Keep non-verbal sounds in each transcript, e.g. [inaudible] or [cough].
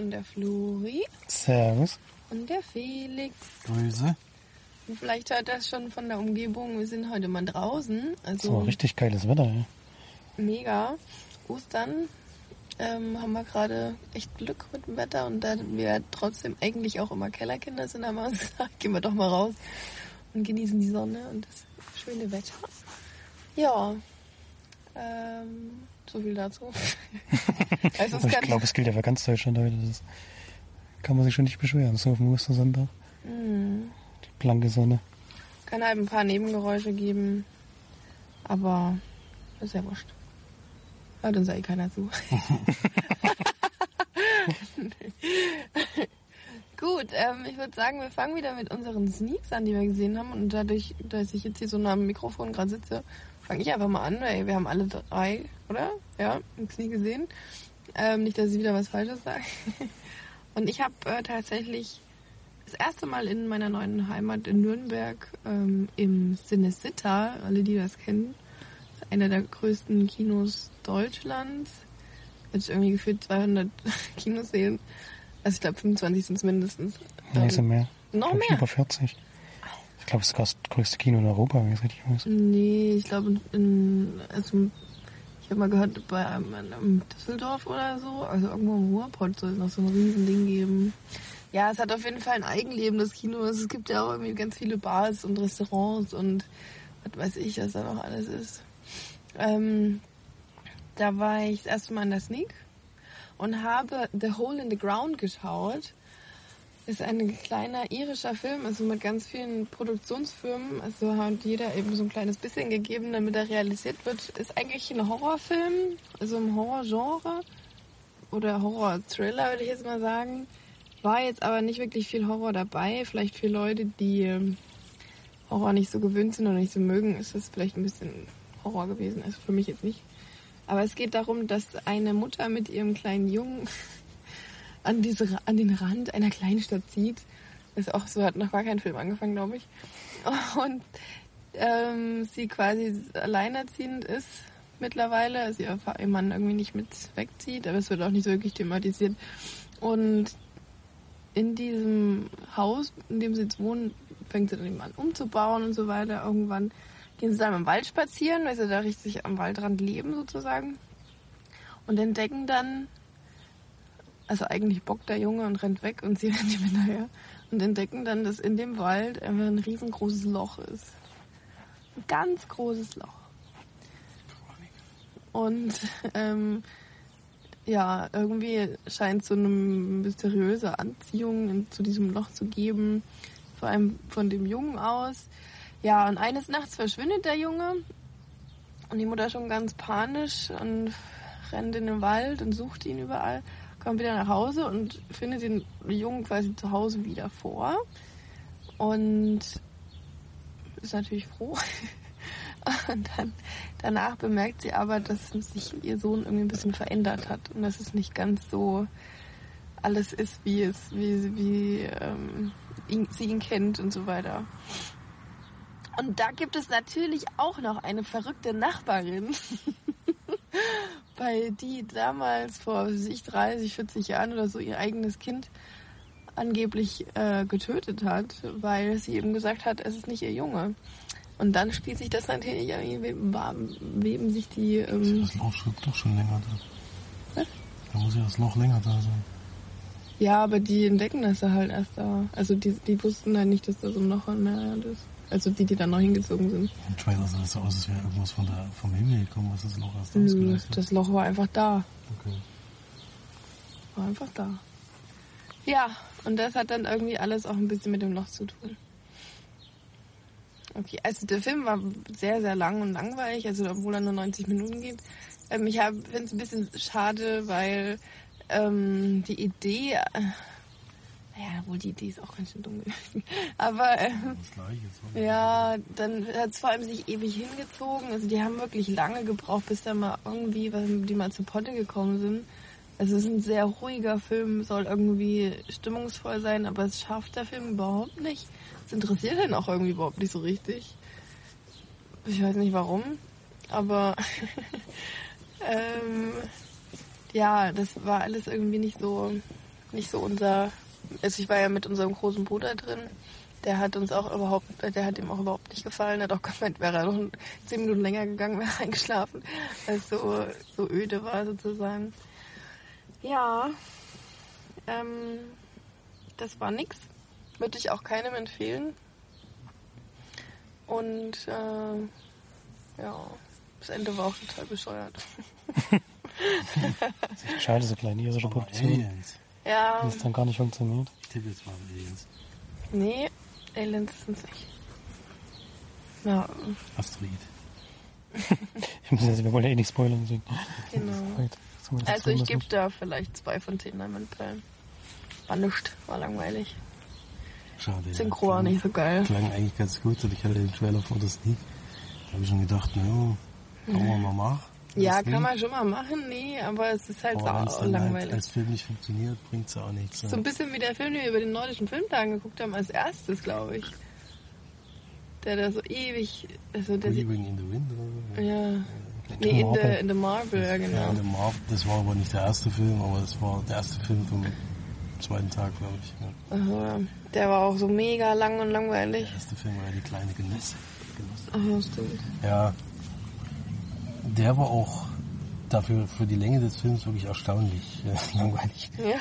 und der Flori Servus. und der Felix. Grüße. Und vielleicht hört das schon von der Umgebung. Wir sind heute mal draußen. Also So, richtig geiles Wetter, ja. mega. Ostern ähm, haben wir gerade echt Glück mit dem Wetter und da wir trotzdem eigentlich auch immer Kellerkinder sind, haben wir uns [laughs] gesagt, gehen wir doch mal raus und genießen die Sonne und das schöne Wetter. Ja, ähm, so viel dazu. [laughs] also ich glaube, es gilt ja für ganz Deutschland heute. Das kann man sich schon nicht beschweren. So auf dem Ostersonntag. mh, Die blanke Sonne. kann halt ein paar Nebengeräusche geben, aber ist ja wurscht. Hört uns eh keiner zu. [laughs] Gut, ähm, ich würde sagen, wir fangen wieder mit unseren Sneaks an, die wir gesehen haben. Und dadurch, dass ich jetzt hier so nah am Mikrofon gerade sitze, fange ich einfach mal an, weil wir haben alle drei, oder? Ja, einen Sneak gesehen. Ähm, nicht, dass ich wieder was Falsches sage. [laughs] Und ich habe äh, tatsächlich das erste Mal in meiner neuen Heimat in Nürnberg ähm, im Cinecitta, alle die das kennen, einer der größten Kinos Deutschlands. Jetzt irgendwie gefühlt 200 [laughs] Kinos sehen. Also ich glaube 25 sind es mindestens. Nee, sind mehr. Noch mehr? Über 40. Ich glaube, es ist das größte Kino in Europa, wenn ich es richtig weiß. Nee, ich glaube in, also ich habe mal gehört bei einem, einem Düsseldorf oder so, also irgendwo im Ruhrpott soll es noch so ein riesen Ding geben. Ja, es hat auf jeden Fall ein Eigenleben, das Kino. Es gibt ja auch irgendwie ganz viele Bars und Restaurants und was weiß ich, was da noch alles ist. Ähm, da war ich das erste Mal in der Sneak und habe The Hole in the Ground geschaut. Ist ein kleiner irischer Film, also mit ganz vielen Produktionsfirmen. Also hat jeder eben so ein kleines bisschen gegeben, damit er realisiert wird. Ist eigentlich ein Horrorfilm, also im Horrorgenre oder Horror-Thriller, würde ich jetzt mal sagen. War jetzt aber nicht wirklich viel Horror dabei. Vielleicht für Leute, die ähm, Horror nicht so gewöhnt sind oder nicht so mögen, ist das vielleicht ein bisschen Horror gewesen. Also für mich jetzt nicht. Aber es geht darum, dass eine Mutter mit ihrem kleinen Jungen an, diese, an den Rand einer Kleinstadt zieht. Ist auch so, hat noch gar kein Film angefangen, glaube ich. [laughs] Und ähm, sie quasi alleinerziehend ist mittlerweile, also ihr Mann irgendwie nicht mit wegzieht, aber es wird auch nicht so wirklich thematisiert. Und in diesem Haus, in dem sie jetzt wohnen, fängt sie dann eben an umzubauen und so weiter. Irgendwann gehen sie dann im Wald spazieren, weil sie da richtig am Waldrand leben sozusagen. Und entdecken dann, also eigentlich bockt der Junge und rennt weg und sie [laughs] rennt ihm hinterher. Und entdecken dann, dass in dem Wald einfach ein riesengroßes Loch ist. Ein ganz großes Loch. Und ähm, ja, irgendwie scheint so eine mysteriöse Anziehung zu diesem Loch zu geben, vor allem von dem Jungen aus. Ja, und eines Nachts verschwindet der Junge und die Mutter schon ganz panisch und rennt in den Wald und sucht ihn überall, kommt wieder nach Hause und findet den Jungen quasi zu Hause wieder vor und ist natürlich froh. [laughs] Und dann danach bemerkt sie aber, dass sich ihr Sohn irgendwie ein bisschen verändert hat und dass es nicht ganz so alles ist, wie es, wie, wie ähm, ihn, sie ihn kennt und so weiter. Und da gibt es natürlich auch noch eine verrückte Nachbarin, [laughs] bei die damals vor sich 30, 40 Jahren oder so ihr eigenes Kind angeblich äh, getötet hat, weil sie eben gesagt hat, es ist nicht ihr Junge. Und dann spielt sich das natürlich, irgendwie weben, sich die, ähm, Das Loch schon, doch schon länger da. Was? Da muss ja das Loch länger da sein. ja, aber die entdecken das ja halt erst da. Also die, die wussten halt nicht, dass da so ein Loch in der Erde ist. Also die, die da noch hingezogen sind. Im Trailer sah das so aus, als wäre irgendwas von der, vom Himmel gekommen, was das Loch erst Nö, das Loch war einfach da. Okay. War einfach da. Ja, und das hat dann irgendwie alles auch ein bisschen mit dem Loch zu tun. Okay, also der Film war sehr, sehr lang und langweilig, also obwohl er nur 90 Minuten geht. Ähm, ich finde es ein bisschen schade, weil ähm, die Idee, naja, wohl die Idee ist auch ganz schön dumm gewesen, [laughs] aber äh, Das gleiche. So. ja, dann hat es vor allem sich ewig hingezogen. Also die haben wirklich lange gebraucht, bis da mal irgendwie, was die mal zu Potte gekommen sind. Also es ist ein sehr ruhiger Film, soll irgendwie stimmungsvoll sein, aber es schafft der Film überhaupt nicht. Es interessiert ihn auch irgendwie überhaupt nicht so richtig. Ich weiß nicht warum, aber [laughs] ähm, ja, das war alles irgendwie nicht so nicht so unser. Also ich war ja mit unserem großen Bruder drin. Der hat uns auch überhaupt, der hat ihm auch überhaupt nicht gefallen. Er hat auch [laughs] gemeint, wäre er noch zehn Minuten länger gegangen, wäre er eingeschlafen, weil es so, so öde war sozusagen. Ja, ähm, das war nix. Würde ich auch keinem empfehlen. Und äh, ja, das Ende war auch total bescheuert. [laughs] Schade, so kleine irische Produktion. Ja, es dann gar nicht funktioniert. Ich tippe jetzt mal Aliens. nee, Aliens sind's nicht. Ja, Asteroid. [laughs] Ich muss jetzt, wir wollen ja eh nicht spoilern, deswegen. genau. Zumindest Also ich gebe da vielleicht zwei von zehn Leinwandperlen. War nischt, war langweilig. Schade. Synchro war nicht so geil. Klang eigentlich ganz gut und ich hatte den Trailer vor der Sneak. Da habe ich schon gedacht, na ja, kann man mal machen. Ja, kann man schon mal machen, nee, aber es ist halt es sau dann halt langweilig. als Film nicht funktioniert, bringt es auch nichts. So ein bisschen wie der Film, den wir über den nordischen Filmtagen geguckt haben, als erstes, glaube ich. Der da so ewig, also der Weaving in the Wind oder so. ja, nee, in the, in the Marble, ja Ja, genau. der Marv, das war aber nicht der erste Film, aber das war der erste Film vom zweiten Tag, glaube ich. Ja. Also, der war auch so mega lang und langweilig. Der erste Film war ja die kleine Genosse. Genosse. Ach ja, stimmt. Ja, der war auch dafür für die Länge des Films wirklich erstaunlich äh, [laughs] langweilig. Ja,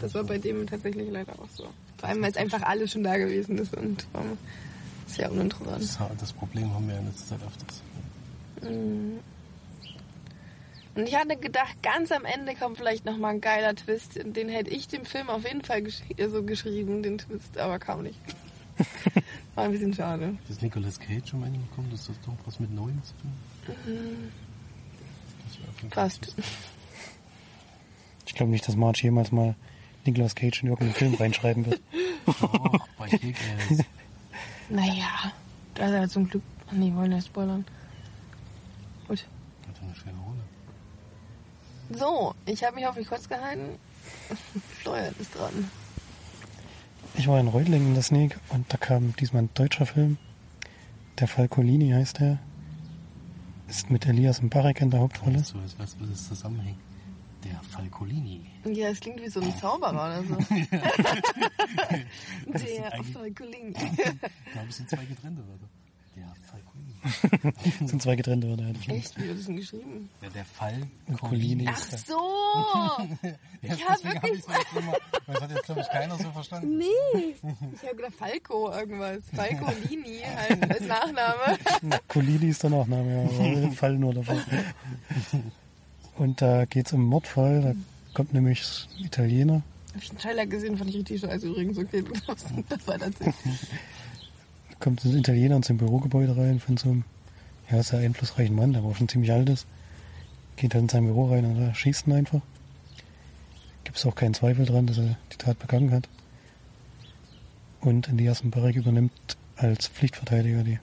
das war bei dem tatsächlich leider auch so. Vor allem, weil es einfach alles schon da gewesen ist und ähm, sehr uninteressant. Das, das Problem haben wir in letzter Zeit öfters. Und ich hatte gedacht, ganz am Ende kommt vielleicht nochmal ein geiler Twist. Den hätte ich dem Film auf jeden Fall gesch äh, so geschrieben, den Twist, aber kam nicht. [laughs] War ein bisschen schade. Ist Nicolas Cage am Ende gekommen? Das ist doch was mit Neuem zu tun? Das Fall Fast. Ich glaube nicht, dass Marge jemals mal Nicolas Cage in irgendeinen Film reinschreiben wird. Doch, bei Kick-Ass. [laughs] Naja, da ist er zum Glück. Ach nee, wollen wir nicht spoilern. Gut. Hat eine schöne Rolle. So, ich habe mich auf mich kurz gehalten. [laughs] Florian ist dran. Ich war in Reutlingen in der Sneak und da kam diesmal ein deutscher Film. Der Falcolini heißt er. Ist mit Elias Mbarek in der Hauptrolle. So, als weißt du, wie das zusammenhängt. Der Falcolini. Ja, es klingt wie so ein Zauberer oder so. Der Falcolini. Ich glaube, es sind zwei getrennte Wörter. Der Falcolini. Das [laughs] sind zwei getrennte Wörter. hätte ich schon. Echt? Wie wird das denn geschrieben? Ja, der Fall Colini. Ach so! [laughs] Ja, Ich hab deswegen wirklich- ich so immer, das hat jetzt, glaube ich, keiner so verstanden. Nee! [laughs] Ich habe gedacht Falco irgendwas. Falcolini halt als Nachname. Colini ist der Nachname, ja. Fall nur davon. Und da geht es um Mordfall. Da kommt nämlich ein Italiener. Hab ich einen Trailer gesehen, fand ich richtig scheiße übrigens. Okay, du darfst erzählen. Kommt ein Italiener ins Bürogebäude rein von so einem ja, sehr einflussreichen Mann, der auch schon ziemlich alt ist. Geht dann in sein Büro rein und da schießt ihn einfach. Gibt es auch keinen Zweifel dran, dass er die Tat begangen hat. Und Elias Mbarek übernimmt als Pflichtverteidiger die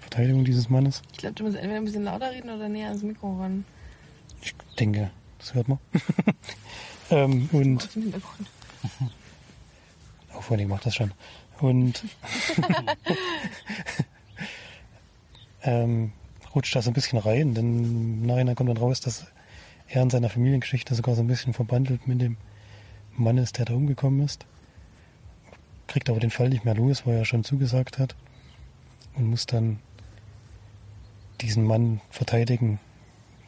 Verteidigung dieses Mannes. Ich glaube, du musst entweder ein bisschen lauter reden oder näher ans Mikro ran. Ich denke, das hört man. [laughs] ähm, und dem. [laughs] Auch vor allem macht das schon. Und [laughs] ähm, rutscht da so ein bisschen rein, denn im Nachhinein kommt dann raus, dass er in seiner Familiengeschichte sogar so ein bisschen verbandelt mit dem Mann ist, der da umgekommen ist. Kriegt aber den Fall nicht mehr los, weil er schon zugesagt hat. Und muss dann diesen Mann verteidigen,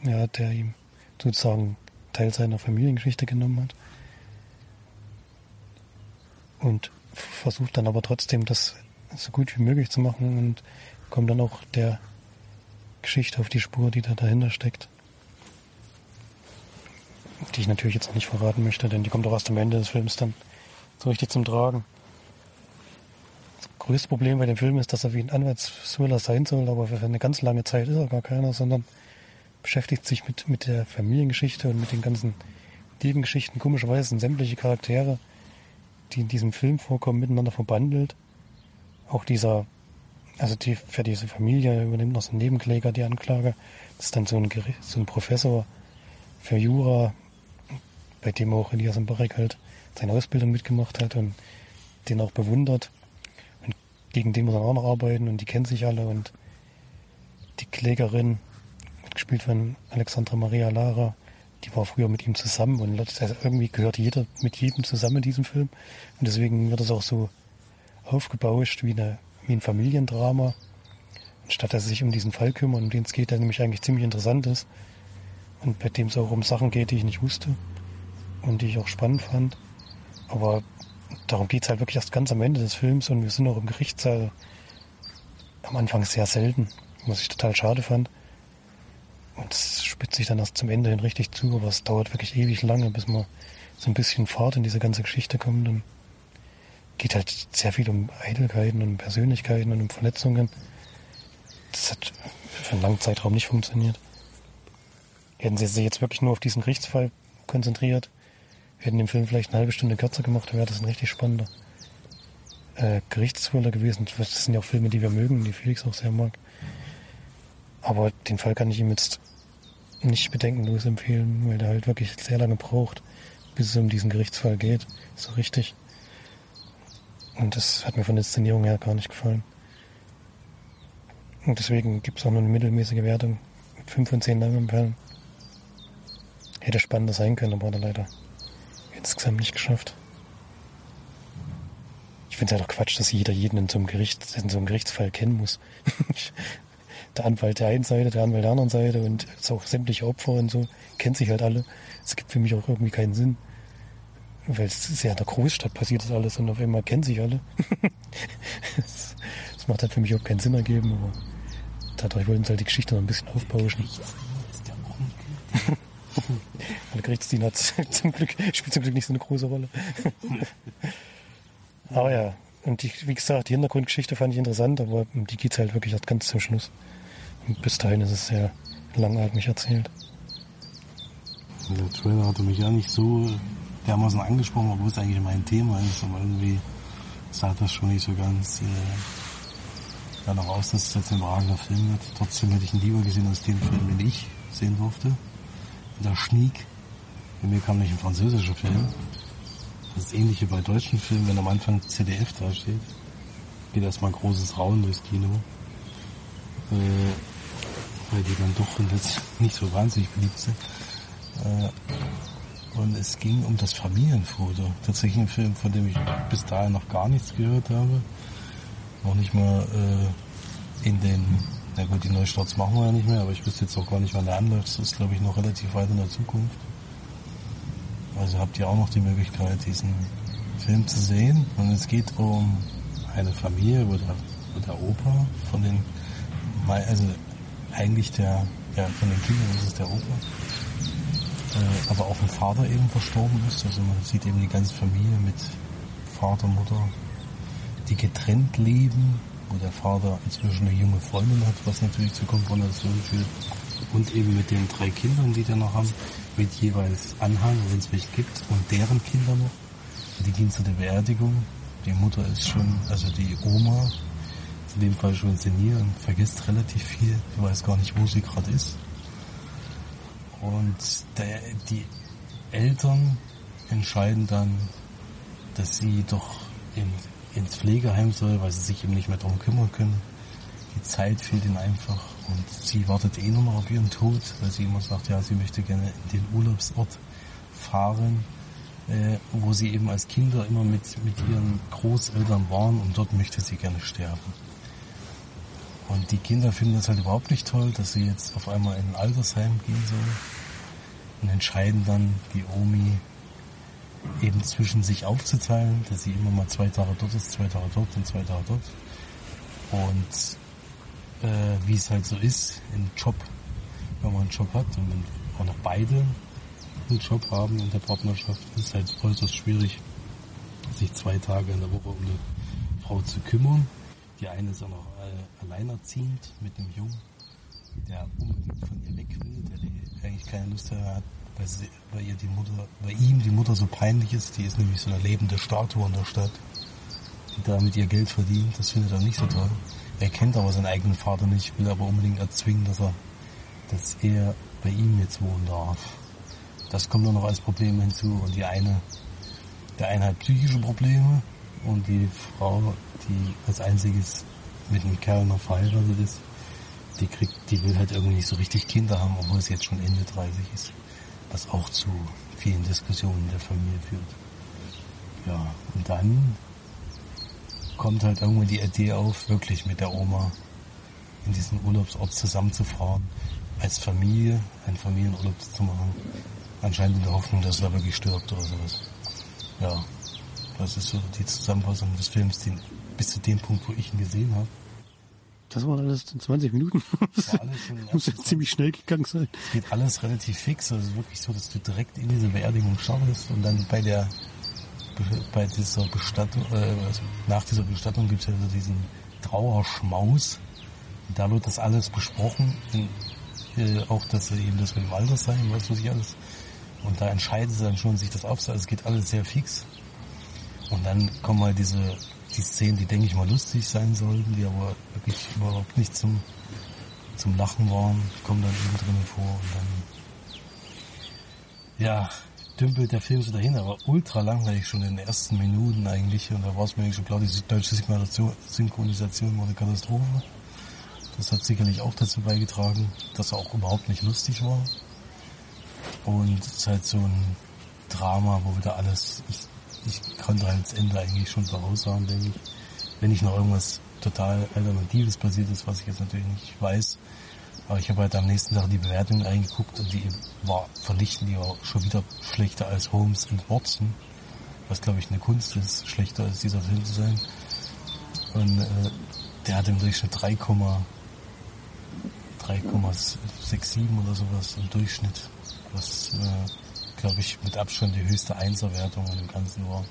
ja, der ihm sozusagen Teil seiner Familiengeschichte genommen hat und versucht dann aber trotzdem das so gut wie möglich zu machen und kommt dann auch der Geschichte auf die Spur, die da dahinter steckt. Die ich natürlich jetzt noch nicht verraten möchte, denn die kommt auch erst am Ende des Films dann so richtig zum Tragen. Das größte Problem bei dem Film ist, dass er wie ein Anwaltsthriller sein soll, aber für eine ganz lange Zeit ist er gar keiner, sondern beschäftigt sich mit, mit der Familiengeschichte und mit den ganzen Nebengeschichten. Komischerweise sind sämtliche Charaktere die in diesem Film vorkommen, miteinander verbandelt. Auch dieser, also die, für diese Familie übernimmt noch so ein Nebenkläger die Anklage. Das ist dann so ein, Gericht, so ein Professor für Jura, bei dem auch Elias Mbarek halt seine Ausbildung mitgemacht hat und den auch bewundert. Und gegen den muss er auch noch arbeiten und die kennen sich alle und die Klägerin, gespielt von Alexandra Maria Lara, die war früher mit ihm zusammen und also irgendwie gehört jeder mit jedem zusammen in diesem Film. Und deswegen wird es auch so aufgebauscht wie, eine, wie ein Familiendrama. Anstatt dass er sich um diesen Fall kümmert, um den es geht, der nämlich eigentlich ziemlich interessant ist. Und bei dem es auch um Sachen geht, die ich nicht wusste und die ich auch spannend fand. Aber darum geht es halt wirklich erst ganz am Ende des Films und wir sind auch im Gerichtssaal am Anfang sehr selten, was ich total schade fand. Und es spitzt sich dann erst zum Ende hin richtig zu, aber es dauert wirklich ewig lange, bis man so ein bisschen Fahrt in diese ganze Geschichte kommt. Und geht halt sehr viel um Eitelkeiten und um Persönlichkeiten und um Verletzungen. Das hat für einen langen Zeitraum nicht funktioniert. Hätten sie sich jetzt wirklich nur auf diesen Gerichtsfall konzentriert, hätten den Film vielleicht eine halbe Stunde kürzer gemacht, wäre das ein richtig spannender äh, Gerichtsthriller gewesen. Das sind ja auch Filme, die wir mögen, die Felix auch sehr mag. Aber den Fall kann ich ihm jetzt nicht bedenkenlos empfehlen, weil der halt wirklich sehr lange braucht, bis es um diesen Gerichtsfall geht. So richtig. Und das hat mir von der Inszenierung her gar nicht gefallen. Und deswegen gibt es auch nur eine mittelmäßige Wertung mit 5 von 10 Leinwandperlen. Hätte spannender sein können, aber hat er leider insgesamt nicht geschafft. Ich finde es halt auch Quatsch, dass jeder jeden in so einem Gericht, in so einem Gerichtsfall kennen muss. [laughs] der Anwalt der einen Seite, der Anwalt der anderen Seite und auch sämtliche Opfer und so, kennt sich halt alle. Es gibt für mich auch irgendwie keinen Sinn. Weil es ist ja in der Großstadt passiert das alles und auf einmal kennen sich alle. [laughs] das, das, macht halt für mich auch keinen Sinn ergeben, aber dadurch wollten sie halt die Geschichte noch ein bisschen aufbauschen. Der [laughs] Gerichtsdiener hat [laughs] zum Glück, spielt zum Glück nicht so eine große Rolle. aber ja, und die, wie gesagt, die Hintergrundgeschichte fand ich interessant, aber die geht halt wirklich erst ganz zum Schluss. Bis dahin ist es sehr langatmig erzählt. Der Trailer hatte mich ja nicht so dermaßen angesprochen, obwohl es eigentlich mein Thema ist, aber irgendwie sah das schon nicht so ganz äh, danach aus, dass es jetzt ein überragender Film wird. Trotzdem hätte ich ihn lieber gesehen als den Film, den ich sehen durfte. Der Schniek. Bei mir kam nicht ein französischer Film. Das ist ähnlich wie bei deutschen Filmen, wenn am Anfang CDF da steht. Geht erstmal ein großes Rauen durchs Kino. Äh, weil die dann doch nicht so wahnsinnig beliebt sind. Äh, und es ging um das Familienfoto. Tatsächlich ein Film, von dem ich bis dahin noch gar nichts gehört habe. Noch nicht mal äh, in den, na gut, die Neustarts machen wir ja nicht mehr, aber ich wüsste jetzt auch gar nicht, wann der anläuft. Das ist, glaube ich, noch relativ weit in der Zukunft. Also habt ihr auch noch die Möglichkeit, diesen Film zu sehen. Und es geht um eine Familie, wo der, wo der Opa von den, also eigentlich der, ja, von den Kindern ist es der Opa, äh, aber auch ein Vater eben verstorben ist. Also man sieht eben die ganze Familie mit Vater, Mutter, die getrennt leben, wo der Vater inzwischen eine junge Freundin hat, was natürlich zur Konfrontation führt. Und eben mit den drei Kindern, die die noch haben, mit jeweils Anhang, wenn es welche gibt, und deren Kinder noch. Die zu der Beerdigung. Die Mutter ist schon, also die Oma, in dem Fall schon senil und vergisst relativ viel. Die weiß gar nicht, wo sie gerade ist. Und der, die Eltern entscheiden dann, dass sie doch in, ins Pflegeheim soll, weil sie sich eben nicht mehr darum kümmern können. Die Zeit fehlt ihnen einfach und sie wartet eh nur noch auf ihren Tod, weil sie immer sagt, ja, sie möchte gerne in den Urlaubsort fahren, äh, wo sie eben als Kinder immer mit, mit ihren Großeltern waren und dort möchte sie gerne sterben. Und die Kinder finden das halt überhaupt nicht toll, dass sie jetzt auf einmal in ein Altersheim gehen soll. Und entscheiden dann die Omi eben zwischen sich aufzuteilen, dass sie immer mal zwei Tage dort ist, zwei Tage dort und zwei Tage dort. Und äh, wie es halt so ist im Job, wenn man einen Job hat und wenn auch noch beide einen Job haben in der Partnerschaft, ist es halt äußerst schwierig, sich zwei Tage in der Woche um eine Frau zu kümmern. Die eine ist auch noch äh, alleinerziehend mit einem Jungen, der unbedingt von ihr weg will, der die eigentlich keine Lust hat, weil, sie, weil ihr die Mutter, weil ihm die Mutter so peinlich ist. Die ist nämlich so eine lebende Statue in der Stadt, die damit ihr Geld verdient. Das findet er nicht so toll. Er kennt aber seinen eigenen Vater nicht, will aber unbedingt erzwingen, dass er, dass er bei ihm jetzt wohnen darf. Das kommt dann noch als Problem hinzu und die eine, der eine hat psychische Probleme und die Frau, die als einziges mit einem Kerl noch verheiratet ist, die kriegt, die will halt irgendwie nicht so richtig Kinder haben, obwohl sie jetzt schon Ende 30 ist. was auch zu vielen Diskussionen der Familie führt. Ja, und dann kommt halt irgendwann die Idee auf, wirklich mit der Oma in diesen Urlaubsort zusammenzufahren, als Familie einen Familienurlaub zu machen. Anscheinend in der Hoffnung, dass er wirklich stirbt oder sowas. Ja, das ist so die Zusammenfassung des Films, den, bis zu dem Punkt, wo ich ihn gesehen habe. Das waren alles 20 Minuten. Das war alles schon [laughs] muss jetzt ziemlich schnell gegangen sein. Es geht alles relativ fix. Also wirklich so, dass du direkt in diese Beerdigung startest und dann bei der bei dieser Bestattung, äh, also nach dieser Bestattung gibt es ja so diesen Trauerschmaus. Und da wird das alles besprochen. In, äh, auch, dass sie eben das mit dem Alter sein, was weiß ich alles. Und da entscheiden sie dann schon, sich das aufzuhalten. Also es geht alles sehr fix. Und dann kommen halt diese die Szenen, die denke ich mal lustig sein sollten, die aber wirklich überhaupt nicht zum, zum Lachen waren, kommen dann eben drinnen vor und dann, ja, dümpelt der Film so dahin, aber ultra langweilig schon in den ersten Minuten eigentlich und da war es mir eigentlich schon klar, die deutsche Synchronisation war eine Katastrophe. Das hat sicherlich auch dazu beigetragen, dass er auch überhaupt nicht lustig war. Und es ist halt so ein Drama, wo wieder alles, ich ich konnte halt das Ende eigentlich schon voraussagen, denke ich. Wenn nicht noch irgendwas total Alternatives passiert ist, was ich jetzt natürlich nicht weiß. Aber ich habe halt am nächsten Tag die Bewertung reingeguckt und die war vernichtend, die war schon wieder schlechter als Holmes und Watson. Was glaube ich eine Kunst ist, schlechter als dieser Film zu sein. Und äh, der hat im Durchschnitt 3,67 oder sowas im Durchschnitt. Was äh, glaube ich, mit Abstand die höchste Einserwertung in dem Ganzen war.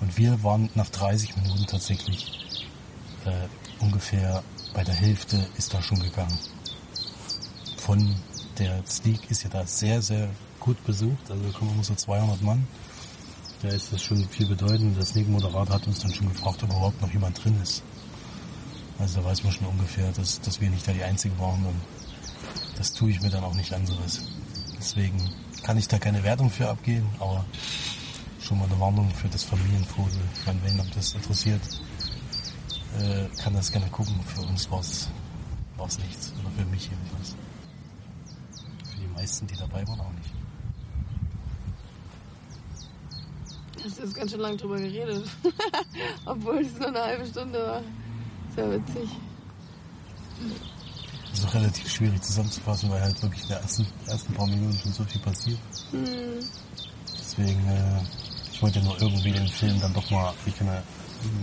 Und wir waren nach 30 Minuten tatsächlich äh, ungefähr bei der Hälfte ist da schon gegangen. Von der Sneak ist ja da sehr, sehr gut besucht. Also da kommen so 200 Mann. Da ist das schon viel bedeutend. Der Sneak-Moderator hat uns dann schon gefragt, ob überhaupt noch jemand drin ist. Also da weiß man schon ungefähr, dass, dass wir nicht da die Einzigen waren. Und das tue ich mir dann auch nicht an sowas. Deswegen kann ich da keine Wertung für abgeben, aber schon mal eine Warnung für das Familienfoto. Wenn das interessiert, äh, kann das gerne gucken. Für uns war es nichts. Oder für mich jedenfalls. Für die meisten, die dabei waren, auch nicht. Hast jetzt ganz schön lange drüber geredet. [laughs] Obwohl es nur eine halbe Stunde war. Sehr witzig. Das ist auch relativ schwierig zusammenzufassen, weil halt wirklich in den ersten, ersten paar Minuten schon so viel passiert. Mhm. Deswegen, äh, ich wollte nur irgendwie den Film dann doch mal, ich kann ja,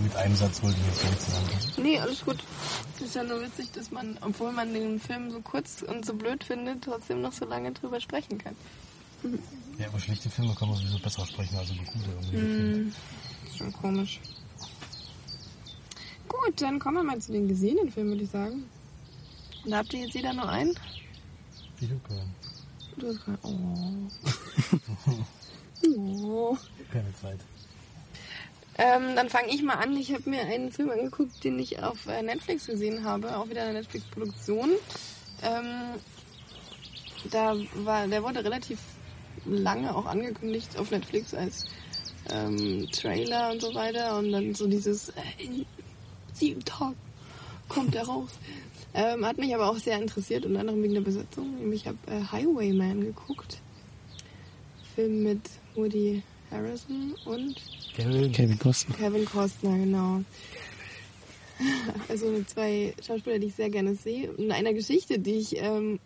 mit einem Satz wollte ich jetzt nicht sagen. Nee, alles gut. Ist ja nur witzig, dass man, obwohl man den Film so kurz und so blöd findet, trotzdem noch so lange drüber sprechen kann. Mhm. [laughs] Ja, über schlechte Filme kann man sowieso besser sprechen als über gute. Mhm. Ist schon komisch. Gut, dann kommen wir mal zu den gesehenen Filmen, würde ich sagen. Und habt ihr jetzt jeder nur einen? Ich hab keinen. Du hast keinen. Oh. [laughs] oh. Keine Zeit. Ähm, dann fange ich mal an. Ich habe mir einen Film angeguckt, den ich auf äh, Netflix gesehen habe. Auch wieder eine Netflix-Produktion. Ähm, da war, der wurde relativ lange auch angekündigt auf Netflix als ähm, Trailer und so weiter. Und dann so dieses äh, in sieben Tagen kommt er raus. Ähm, hat mich aber auch sehr interessiert, unter anderem wegen der Besetzung. Ich habe äh, Highwayman geguckt. Film mit Woody Harrison und Kevin, Kevin Costner. Kevin Costner, genau. [laughs] Also zwei Schauspieler, die ich sehr gerne sehe. In einer Geschichte, die ich, ähm,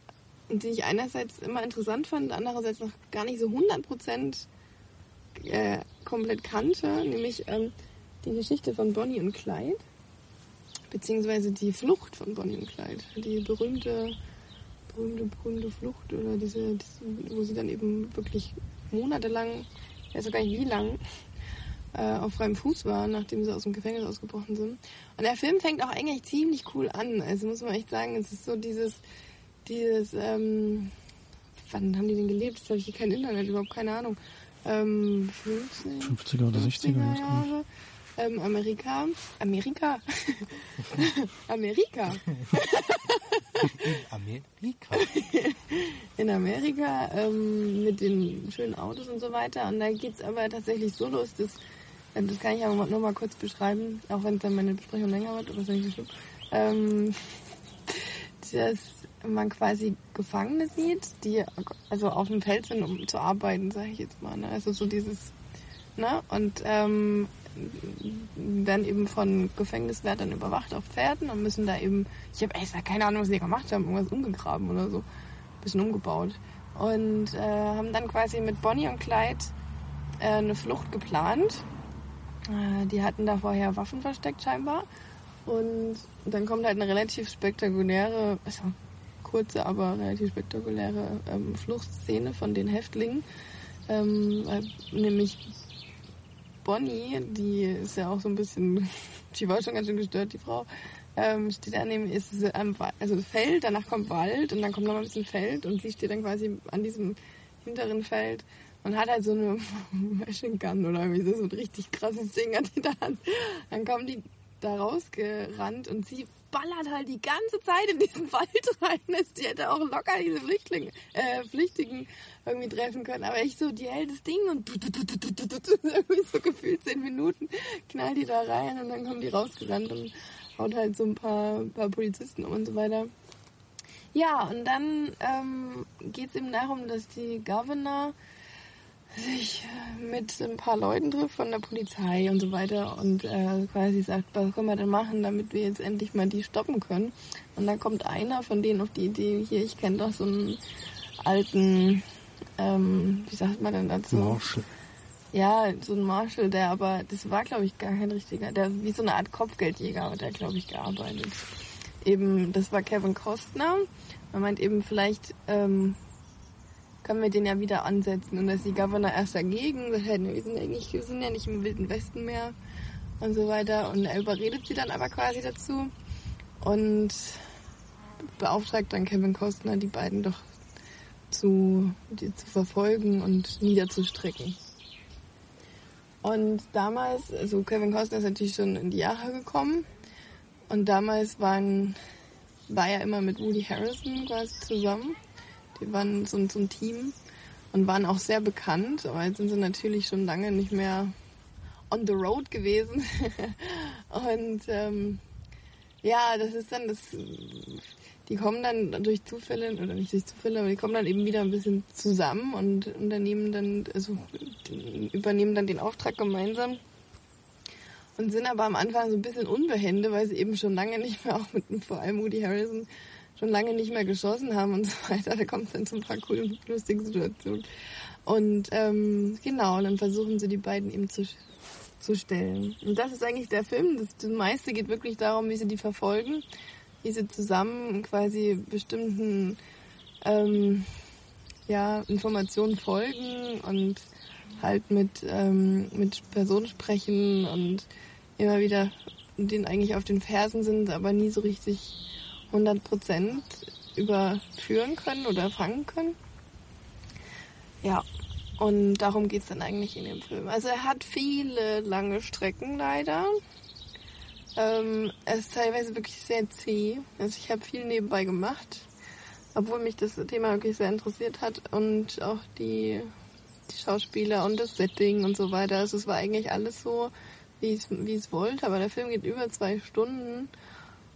die ich einerseits immer interessant fand, andererseits noch gar nicht so 100% äh, komplett kannte, nämlich ähm, die Geschichte von Bonnie und Clyde beziehungsweise die Flucht von Bonnie und Clyde. Die berühmte, berühmte, berühmte Flucht oder diese, diese wo sie dann eben wirklich monatelang, ich weiß auch gar nicht wie lang, äh, auf freiem Fuß waren, nachdem sie aus dem Gefängnis ausgebrochen sind. Und der Film fängt auch eigentlich ziemlich cool an. Also muss man echt sagen, es ist so dieses, dieses, ähm, wann haben die denn gelebt? Jetzt habe ich hier kein Internet, überhaupt keine Ahnung. Ähm, 50, 50er oder 60er Jahre ähm, Amerika. Amerika? [laughs] Amerika. Amerika. In Amerika ähm, mit den schönen Autos und so weiter. Und da geht es aber tatsächlich so los, dass, äh, das kann ich aber noch mal kurz beschreiben, auch wenn dann meine Besprechung länger wird, aber ist nicht so schlimm. Ähm, dass man quasi Gefangene sieht, die also auf dem Feld sind, um zu arbeiten, sage ich jetzt mal. Ne? Also so dieses, ne? Und ähm, werden eben von Gefängniswärtern überwacht auf Pferden und müssen da eben, ich habe echt keine Ahnung, was sie gemacht haben, irgendwas umgegraben oder so, ein bisschen umgebaut. Und äh, haben dann quasi mit Bonnie und Clyde äh, eine Flucht geplant. Äh, die hatten da vorher Waffen versteckt scheinbar. Und dann kommt halt eine relativ spektakuläre, also kurze, aber relativ spektakuläre ähm, Fluchtszene von den Häftlingen. Ähm, nämlich Bonnie, die ist ja auch so ein bisschen, [laughs] die war schon ganz schön gestört, die Frau, ähm, steht da neben, ist am also Feld, danach kommt Wald und dann kommt noch ein bisschen Feld und sie steht dann quasi an diesem hinteren Feld und hat halt so eine [laughs] Machine Gun oder irgendwie so, so ein richtig krasses Ding an die Hand. Dann kommen die da rausgerannt und sie ballert halt die ganze Zeit in diesen [laughs] Wald rein. Die hätte auch locker diese Flüchtlinge, äh, Flüchtigen irgendwie treffen können. Aber ich so, die hält das Ding und irgendwie so gefühlt zehn Minuten knallt die da rein und dann kommen die rausgerannt und haut halt so ein paar, paar Polizisten um und so weiter. Ja, und dann ähm, geht es eben darum, dass die Governor sich äh, mit ein paar Leuten trifft von der Polizei und so weiter und äh, quasi sagt, was können wir denn machen, damit wir jetzt endlich mal die stoppen können. Und dann kommt einer von denen auf die Idee, hier, ich kenne doch so einen alten, ähm, wie sagt man denn dazu? Marshall. Ja, so ein Marshall, der aber, das war glaube ich gar kein richtiger, der wie so eine Art Kopfgeldjäger, aber der glaube ich gearbeitet. Eben, das war Kevin Costner. Man meint eben vielleicht, ähm, können wir den ja wieder ansetzen. Und da ist die Governor erst dagegen, sagt, wir sind eigentlich, wir sind ja nicht im Wilden Westen mehr und so weiter. Und er überredet sie dann aber quasi dazu und beauftragt dann Kevin Costner, die beiden doch zu, die zu verfolgen und niederzustrecken. Und damals, also Kevin Costner ist natürlich schon in die Jahre gekommen und damals waren, war er immer mit Woody Harrison quasi zusammen. Die waren so, so ein Team und waren auch sehr bekannt, aber jetzt sind sie natürlich schon lange nicht mehr on the road gewesen. [laughs] und ähm, ja, das ist dann das. Die kommen dann durch Zufälle, oder nicht durch Zufälle, aber die kommen dann eben wieder ein bisschen zusammen und unternehmen dann, also übernehmen dann den Auftrag gemeinsam und sind aber am Anfang so ein bisschen unbehende, weil sie eben schon lange nicht mehr auch mit vor allem Woody Harrison schon lange nicht mehr geschossen haben und [laughs] so weiter. Da kommt es dann zu ein paar coolen, lustigen Situationen. Und ähm, genau, dann versuchen sie die beiden eben zu, zu stellen. Und das ist eigentlich der Film. Das, das meiste geht wirklich darum, wie sie die verfolgen, wie sie zusammen quasi bestimmten ähm, ja, Informationen folgen und halt mit, ähm, mit Personen sprechen und immer wieder denen eigentlich auf den Fersen sind, aber nie so richtig 100 Prozent überführen können oder fangen können. Ja, und darum geht es dann eigentlich in dem Film. Also er hat viele lange Strecken leider. Ähm, er ist teilweise wirklich sehr zäh. Also ich habe viel nebenbei gemacht, obwohl mich das Thema wirklich sehr interessiert hat und auch die, die Schauspieler und das Setting und so weiter. Also es war eigentlich alles so, wie wie es wollte, aber der Film geht über zwei Stunden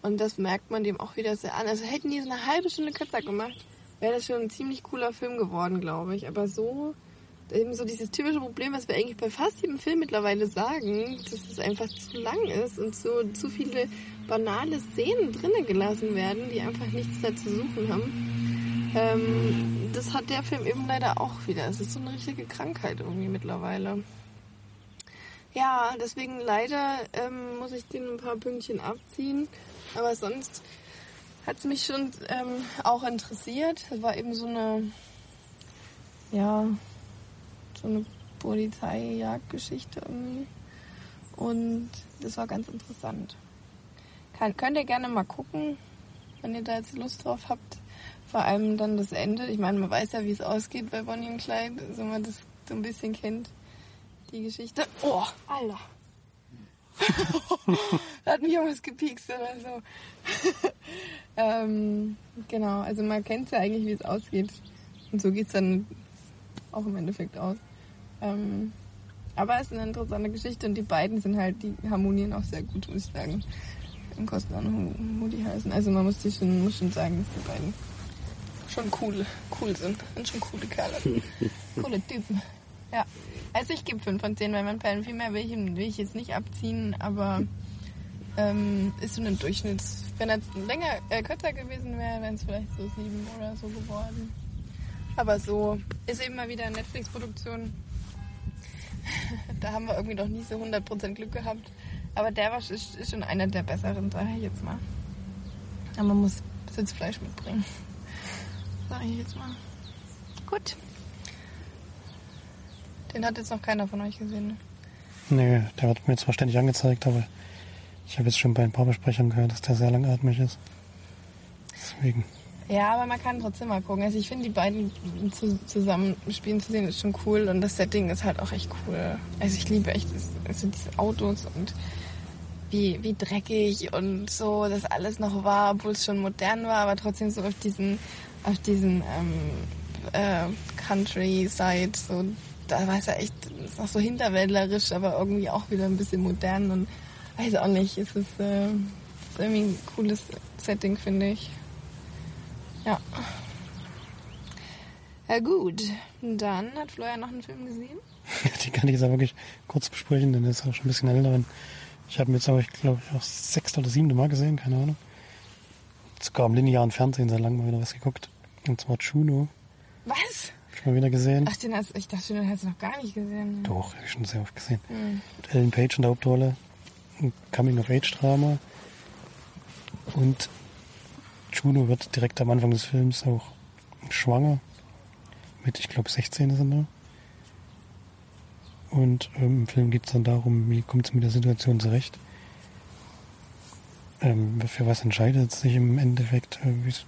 und das merkt man dem auch wieder sehr an. Also hätten die so eine halbe Stunde kürzer gemacht, wäre das schon ein ziemlich cooler Film geworden, glaube ich. Aber so, eben so dieses typische Problem, was wir eigentlich bei fast jedem Film mittlerweile sagen, dass es einfach zu lang ist und so zu viele banale Szenen drinnen gelassen werden, die einfach nichts da zu suchen haben. Ähm, das hat der Film eben leider auch wieder. Es ist so eine richtige Krankheit irgendwie mittlerweile. Ja, deswegen leider ähm, muss ich den ein paar Pünktchen abziehen. Aber sonst hat es mich schon ähm, auch interessiert. Es war eben so eine, ja, so eine Polizeijagdgeschichte irgendwie. Und das war ganz interessant. Kann, könnt ihr gerne mal gucken, wenn ihr da jetzt Lust drauf habt. Vor allem dann das Ende. Ich meine, man weiß ja, wie es ausgeht bei Bonnie und Clyde, so man das so ein bisschen kennt, die Geschichte. Oh, Alter. [laughs] hat mich irgendwas gepiekst oder so. [laughs] ähm, genau, also man kennt ja eigentlich, wie es ausgeht. Und so geht es dann auch im Endeffekt aus. Ähm, aber es ist eine interessante Geschichte und die beiden sind halt, die harmonieren auch sehr gut, muss ich sagen. Im Kosten und Moody heißen. Also man muss schon, muss schon sagen, dass die beiden schon cool, cool sind. Sind schon coole Kerle. [laughs] Coole Typen. Ja. Also ich gebe 5 von 10 bei Van Perlen. Viel mehr will ich, will ich jetzt nicht abziehen, aber ähm, ist so ein Durchschnitts. Wenn er länger, äh, kürzer gewesen wäre, wären es vielleicht so 7 oder so geworden. Aber so ist eben mal wieder eine Netflix-Produktion. [laughs] da haben wir irgendwie noch nie so 100% Glück gehabt. Aber der war, ist, ist schon einer der besseren, sage ich jetzt mal. Aber man muss Sitzfleisch mitbringen. [laughs] Sag ich jetzt mal. Gut. Den hat jetzt noch keiner von euch gesehen. Ne? Nee, der wird mir zwar ständig angezeigt, aber ich habe jetzt schon bei ein paar Besprechungen gehört, dass der sehr langatmig ist. Deswegen. Ja, aber man kann trotzdem mal gucken. Also ich finde, die beiden zu, zusammen spielen zu sehen, ist schon cool. Und das Setting ist halt auch echt cool. Also ich liebe echt also diese Autos und wie, wie dreckig und so, dass alles noch war, obwohl es schon modern war, aber trotzdem so auf diesen, auf diesen ähm, äh, Countryside, so, da war es ja echt ist noch so hinterwäldlerisch, aber irgendwie auch wieder ein bisschen modern und weiß auch nicht, es ist, äh, ist irgendwie ein cooles Setting, finde ich. Ja. Ja gut, dann hat Florian noch einen Film gesehen. [laughs] Die kann ich jetzt auch wirklich kurz besprechen, denn der ist auch schon ein bisschen älter. Ich habe ihn jetzt aber, ich glaube, auch sechste oder siebte Mal gesehen, keine Ahnung. Sogar im linearen Fernsehen seit langem mal wieder was geguckt. Und zwar Chuno. Was? Hab ich mal wieder gesehen. Ach, den hast, ich dachte, den hast du noch gar nicht gesehen. Doch, habe ich schon sehr oft gesehen. Hm. Mit Ellen Page in der Hauptrolle. Ein Coming-of-Age-Drama. Und Juno wird direkt am Anfang des Films auch schwanger. Mit, ich glaube, 16 ist er da. Und ähm, im Film geht es dann darum, wie kommt sie mit der Situation zurecht. Ähm, für was entscheidet sich im Endeffekt, äh, wie es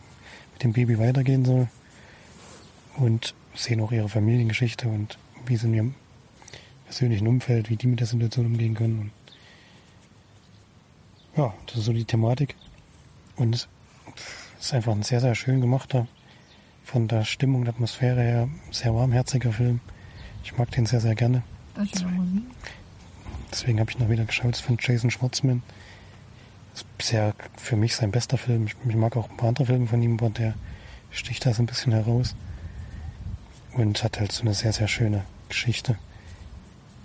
mit dem Baby weitergehen soll. Und sehen auch ihre Familiengeschichte und wie sie in ihrem persönlichen Umfeld, wie die mit der Situation umgehen können. Ja, das ist so die Thematik. Und es ist einfach ein sehr, sehr schön gemachter, von der Stimmung, der Atmosphäre her, sehr warmherziger Film. Ich mag den sehr, sehr gerne. Musik. Deswegen habe ich noch wieder geschaut, es ist von Jason Schwartzman. Das ist bisher für mich sein bester Film. Ich, ich mag auch ein paar andere Filme von ihm, aber der sticht da so ein bisschen heraus. Und hat halt so eine sehr, sehr schöne Geschichte,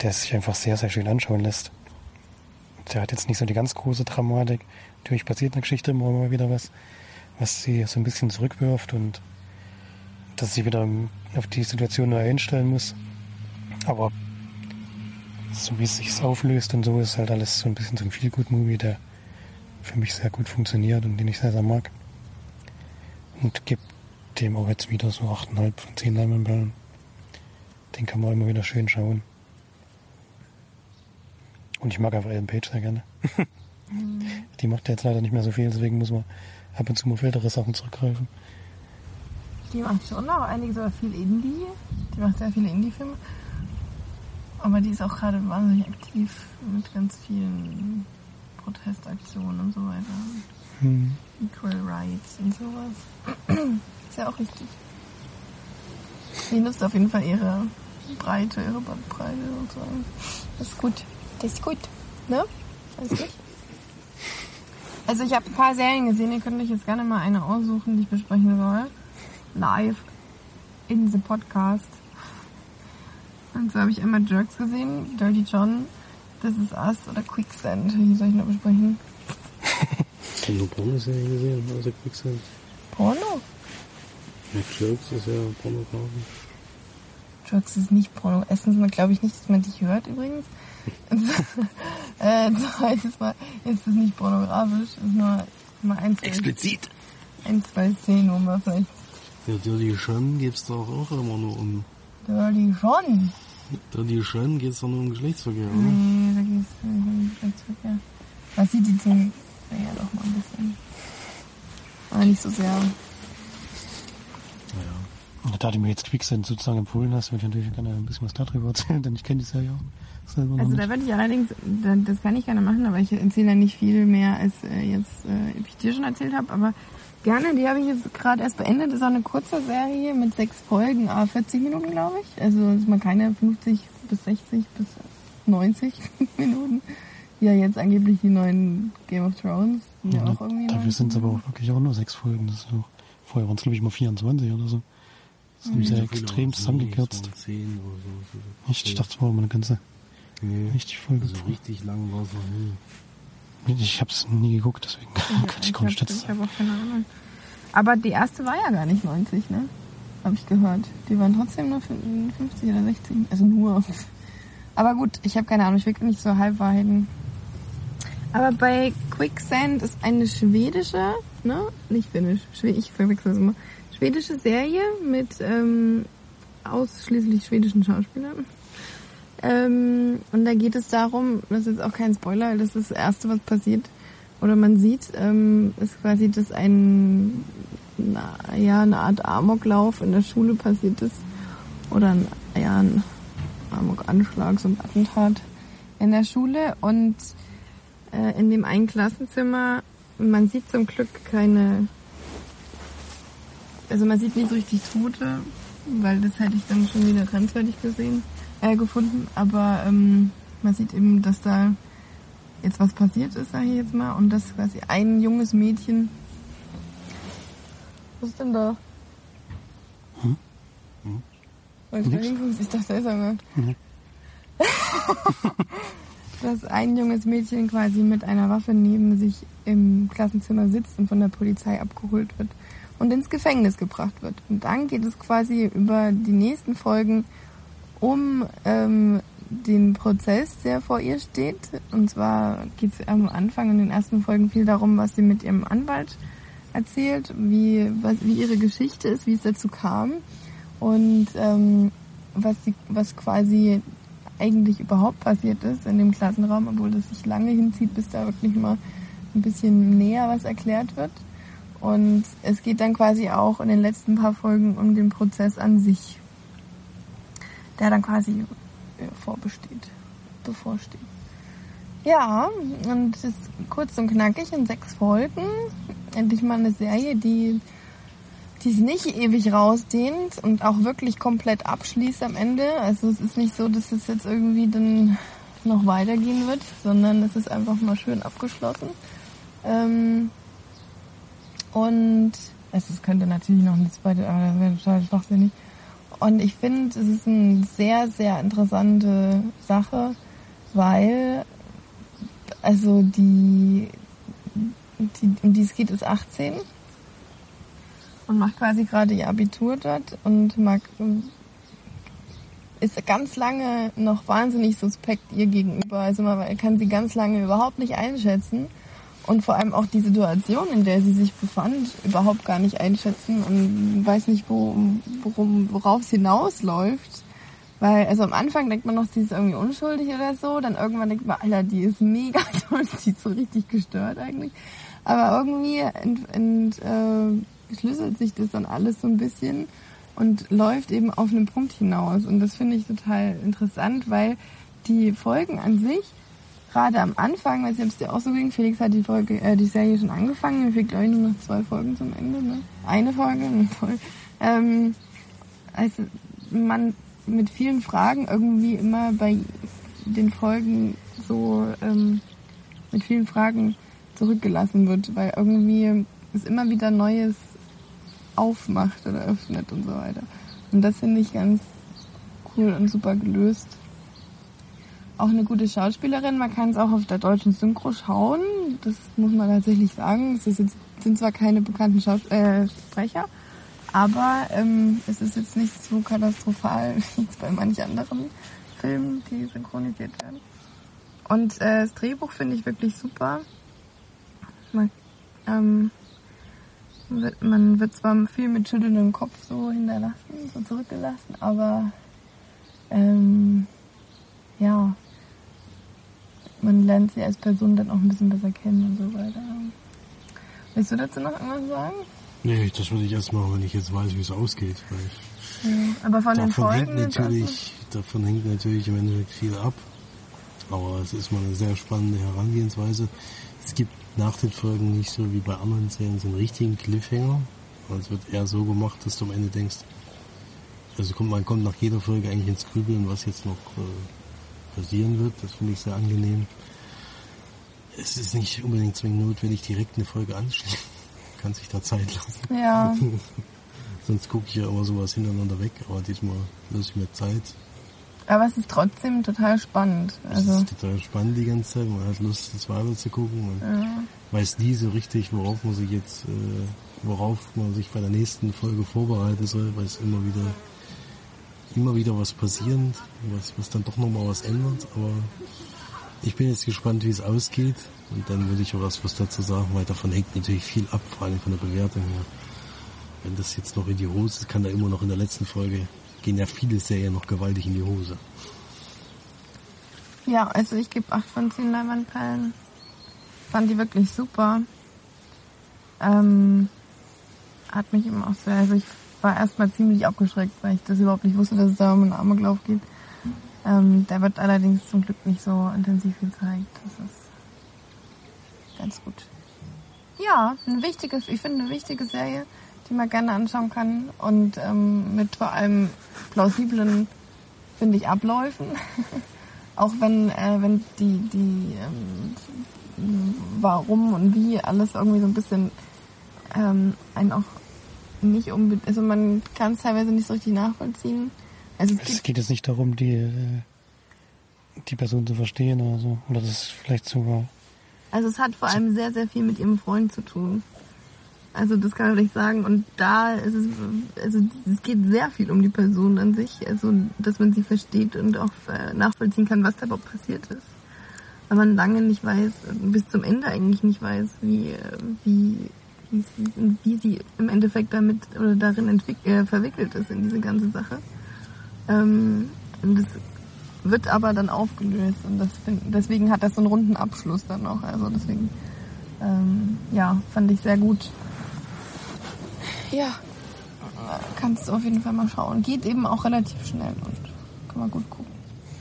der sich einfach sehr, sehr schön anschauen lässt. Der hat jetzt nicht so die ganz große Dramatik. Natürlich passiert in der Geschichte immer mal wieder was, was sie so ein bisschen zurückwirft und dass sie wieder auf die Situation neu einstellen muss. Aber so wie es sich auflöst und so ist halt alles so ein bisschen so ein Feel-Good-Movie, der für mich sehr gut funktioniert und den ich sehr, sehr mag. Und gibt dem auch jetzt wieder so 8,5 von 10 Leinwandperlen. Den kann man immer wieder schön schauen. Und ich mag einfach Ellen Page sehr gerne. [laughs] Die macht ja jetzt leider nicht mehr so viel, deswegen muss man ab und zu mal auf ältere Sachen zurückgreifen. Die macht schon auch einiges, aber viel Indie. Die macht sehr viele Indie-Filme. Aber die ist auch gerade wahnsinnig aktiv mit ganz vielen Protestaktionen und so weiter. Hm. Equal Rights und sowas. [clears throat] ist ja auch richtig. Die nutzt auf jeden Fall ihre Breite, ihre Bandbreite und so. Das ist gut. Das ist gut. Ne? Weiß nicht. Also ich habe ein paar Serien gesehen, ihr könnt euch jetzt gerne mal eine aussuchen, die ich besprechen soll. Live in the Podcast. Und so habe ich immer Jerks gesehen, Dirty John, This Is Us oder Quicksand. Wie soll ich noch besprechen? Ich habe nur Pornoserien gesehen, außer Quicksand. Porno? Ja, Jerks ist ja pornografisch. Drugs ist nicht Porno. Erstens mal glaube ich nicht, dass man dich hört übrigens. [laughs] äh, zweites Mal ist es nicht pornografisch. Es ist nur mal ein, zwei, Explizit. ein, zwei Szenen, wo man vielleicht Ja, Dirty Schon geht's doch auch immer nur um. Dirty schon. Dirty Schon geht's doch nur um Geschlechtsverkehr, oder? Nee, da geht's nicht um Geschlechtsverkehr. Man sieht die Zunge ja doch mal ein bisschen. Aber nicht so sehr. Da du mir jetzt Quicksand sozusagen empfohlen hast, würde ich natürlich gerne ein bisschen was darüber erzählen, [laughs] denn ich kenne die Serie auch selber Also da würde ich allerdings, da- das kann ich gerne machen, aber ich erzähle ja nicht viel mehr, als äh, jetzt äh, ich dir schon erzählt habe. Aber gerne, die habe ich jetzt gerade erst beendet. Das ist auch eine kurze Serie mit sechs Folgen, aber 40 Minuten, glaube ich. Also ist mal keine 50 bis 60 bis 90 [laughs] Minuten. Ja, jetzt angeblich die neuen Game of Thrones. Die ja, auch irgendwie Dafür sind es aber auch wirklich auch nur sechs Folgen. Das ist auch Vorher waren es, glaube ich, immer 24 oder so. Das haben sie ja extrem zusammengekürzt. Ich dachte, es war immer eine ganze, Nee. richtig Folge. Also richtig lang war es noch nie. Ich habe es nie geguckt, deswegen [laughs] kann ich gar nicht hab, jetzt ich habe auch keine Ahnung. Aber die erste war ja gar nicht 90, ne? Habe ich gehört. Die waren trotzdem nur 50 oder 60. Also nur. Aber gut, ich habe keine Ahnung. Ich will nicht so Halbwahrheiten. Aber bei Quicksand ist eine schwedische, ne? Nicht finnisch. Schwe ich verwechsel das immer. Schwedische Serie mit ähm, ausschließlich schwedischen Schauspielern. Ähm, und da geht es darum, das ist jetzt auch kein Spoiler, das ist das Erste, was passiert, oder man sieht, ähm, ist quasi, dass ein, na, ja, eine Art Amoklauf in der Schule passiert ist. Oder ein, ja, ein Amokanschlag, so ein Attentat in der Schule. Und äh, in dem einen Klassenzimmer, man sieht zum Glück keine, also man sieht nicht so richtig Tote, weil das hätte ich dann schon wieder grenzwertig gesehen, äh, gefunden. Aber ähm, man sieht eben, dass da jetzt was passiert ist, sage ich jetzt mal, und dass quasi ein junges Mädchen. Was ist denn da? Hm? Hm? Ich, ich dachte, da ist er. Mhm. [laughs] dass ein junges Mädchen quasi mit einer Waffe neben sich im Klassenzimmer sitzt und von der Polizei abgeholt wird und ins Gefängnis gebracht wird. Und dann geht es quasi über die nächsten Folgen um ähm, den Prozess, der vor ihr steht. Und zwar geht es am Anfang in den ersten Folgen viel darum, was sie mit ihrem Anwalt erzählt, wie, was, wie ihre Geschichte ist, wie es dazu kam und ähm, was, sie, was quasi eigentlich überhaupt passiert ist in dem Klassenraum, obwohl das sich lange hinzieht, bis da wirklich mal ein bisschen näher was erklärt wird. Und es geht dann quasi auch in den letzten paar Folgen um den Prozess an sich, der dann quasi äh, vorbesteht, bevorsteht. Ja, und es ist kurz und knackig in sechs Folgen. Endlich mal eine Serie, die die es nicht ewig rausdehnt und auch wirklich komplett abschließt am Ende. Also es ist nicht so, dass es jetzt irgendwie dann noch weitergehen wird, sondern es ist einfach mal schön abgeschlossen. Ähm und also es könnte natürlich noch nichts weiter, aber das wäre total schwachsinnig. Und ich finde, es ist eine sehr, sehr interessante Sache, weil also die, die um die es geht, ist 18 und macht quasi gerade ihr Abitur dort und mag ist ganz lange noch wahnsinnig suspekt ihr gegenüber. Also man kann sie ganz lange überhaupt nicht einschätzen und vor allem auch die Situation, in der sie sich befand, überhaupt gar nicht einschätzen und weiß nicht, wo, worum, worauf es hinausläuft. Weil, also am Anfang denkt man noch, sie ist irgendwie unschuldig oder so, dann irgendwann denkt man, Alter, die ist mega [laughs] toll, die ist so richtig gestört eigentlich. Aber irgendwie ent, ent, äh, schlüsselt sich das dann alles so ein bisschen und läuft eben auf einen Punkt hinaus. Und das finde ich total interessant, weil die Folgen an sich, gerade am Anfang, weil es dir auch so ging, Felix hat die Folge, äh, die Serie schon angefangen, mir fehlt glaube ich nur noch zwei Folgen zum Ende, ne? Eine Folge, [laughs] eine Folge. Ähm, also man mit vielen Fragen irgendwie immer bei den Folgen so ähm, mit vielen Fragen zurückgelassen wird, weil irgendwie es immer wieder Neues aufmacht oder öffnet und so weiter. Und das finde ich ganz cool und super gelöst. Auch eine gute Schauspielerin, man kann es auch auf der deutschen Synchro schauen, das muss man tatsächlich sagen. Es jetzt, sind zwar keine bekannten Schaus äh, Sprecher, aber ähm, es ist jetzt nicht so katastrophal [laughs] wie bei manch anderen Filmen, die synchronisiert werden. Und äh, das Drehbuch finde ich wirklich super. Man, ähm, wird, man wird zwar viel mit schüttelndem Kopf so hinterlassen, so zurückgelassen, aber ähm, ja, man lernt sie als Person dann auch ein bisschen besser kennen und so weiter. Willst du dazu noch irgendwas sagen? Nee, das würde ich erst machen, wenn ich jetzt weiß, wie es ausgeht. Ja, aber von den davon, hängt Folgen. natürlich, davon hängt natürlich im Endeffekt viel ab. Aber es ist mal eine sehr spannende Herangehensweise. Es gibt nach den Folgen nicht so wie bei anderen Serien so einen richtigen Cliffhanger. Also es wird eher so gemacht, dass du am Ende denkst, also kommt, man kommt nach jeder Folge eigentlich ins Grübeln, was jetzt noch äh, passieren wird. Das finde ich sehr angenehm. Es ist nicht unbedingt zwingend notwendig, direkt eine Folge anschließen [laughs] kann sich da Zeit lassen. Ja. [laughs] Sonst gucke ich ja immer sowas hintereinander weg, aber diesmal lasse ich mir Zeit. Aber es ist trotzdem total spannend. Es Also, ist total spannend die ganze Zeit. Man hat Lust, das weiter zu gucken. Man ja. weiß nie so richtig, worauf man sich jetzt, äh, worauf man sich bei der nächsten Folge vorbereiten soll, weil es immer wieder, immer wieder was passiert, was, was dann doch nochmal was ändert. Aber ich bin jetzt gespannt, wie es ausgeht. Und dann würde ich auch was, was dazu sagen, weil davon hängt natürlich viel ab, vor allem von der Bewertung her. Wenn das jetzt noch in die Hose, kann da immer noch in der letzten Folge, gehen ja viele Serien noch gewaltig in die Hose. ja, also ich gebe 8 von 10 Leinwandperlen. Fand die wirklich super. Ähm, hat mich immer auch sehr, also ich war erstmal ziemlich abgeschreckt, weil ich das überhaupt nicht wusste, dass es da um einen Amoklauf geht. Ähm, der wird allerdings zum Glück nicht so intensiv gezeigt. Das ist ganz gut. Ja, ein wichtiges, ich finde eine wichtige Serie, die man gerne anschauen kann und ähm, mit vor allem plausiblen, finde ich, Abläufen. [laughs] Auch wenn, äh, wenn die, die ähm, warum und wie alles irgendwie so ein bisschen ähm, einen auch nicht unbedingt, also man kann es teilweise nicht so richtig nachvollziehen. Also es Es geht jetzt nicht darum, die, äh, die Person zu verstehen oder so. Oder das ist vielleicht sogar. also es hat vor allem sehr, sehr viel mit ihrem Freund zu tun. Also das kann man nicht sagen. Und da ist es, also es geht sehr viel um die Person an sich, also dass man sie versteht und auch äh, nachvollziehen kann, was da überhaupt passiert ist. Weil man lange nicht weiß, bis zum Ende eigentlich nicht weiß, wie, äh, wie, wie, sie, wie sie im Endeffekt damit oder darin entwick äh, verwickelt ist in diese ganze Sache. Ähm, und das wird aber dann aufgelöst und das find, deswegen hat das so einen runden Abschluss dann noch. Also deswegen, ähm, ja, fand ich sehr gut. Ja, kannst du auf jeden Fall mal schauen. Geht eben auch relativ schnell und kann man gut gucken.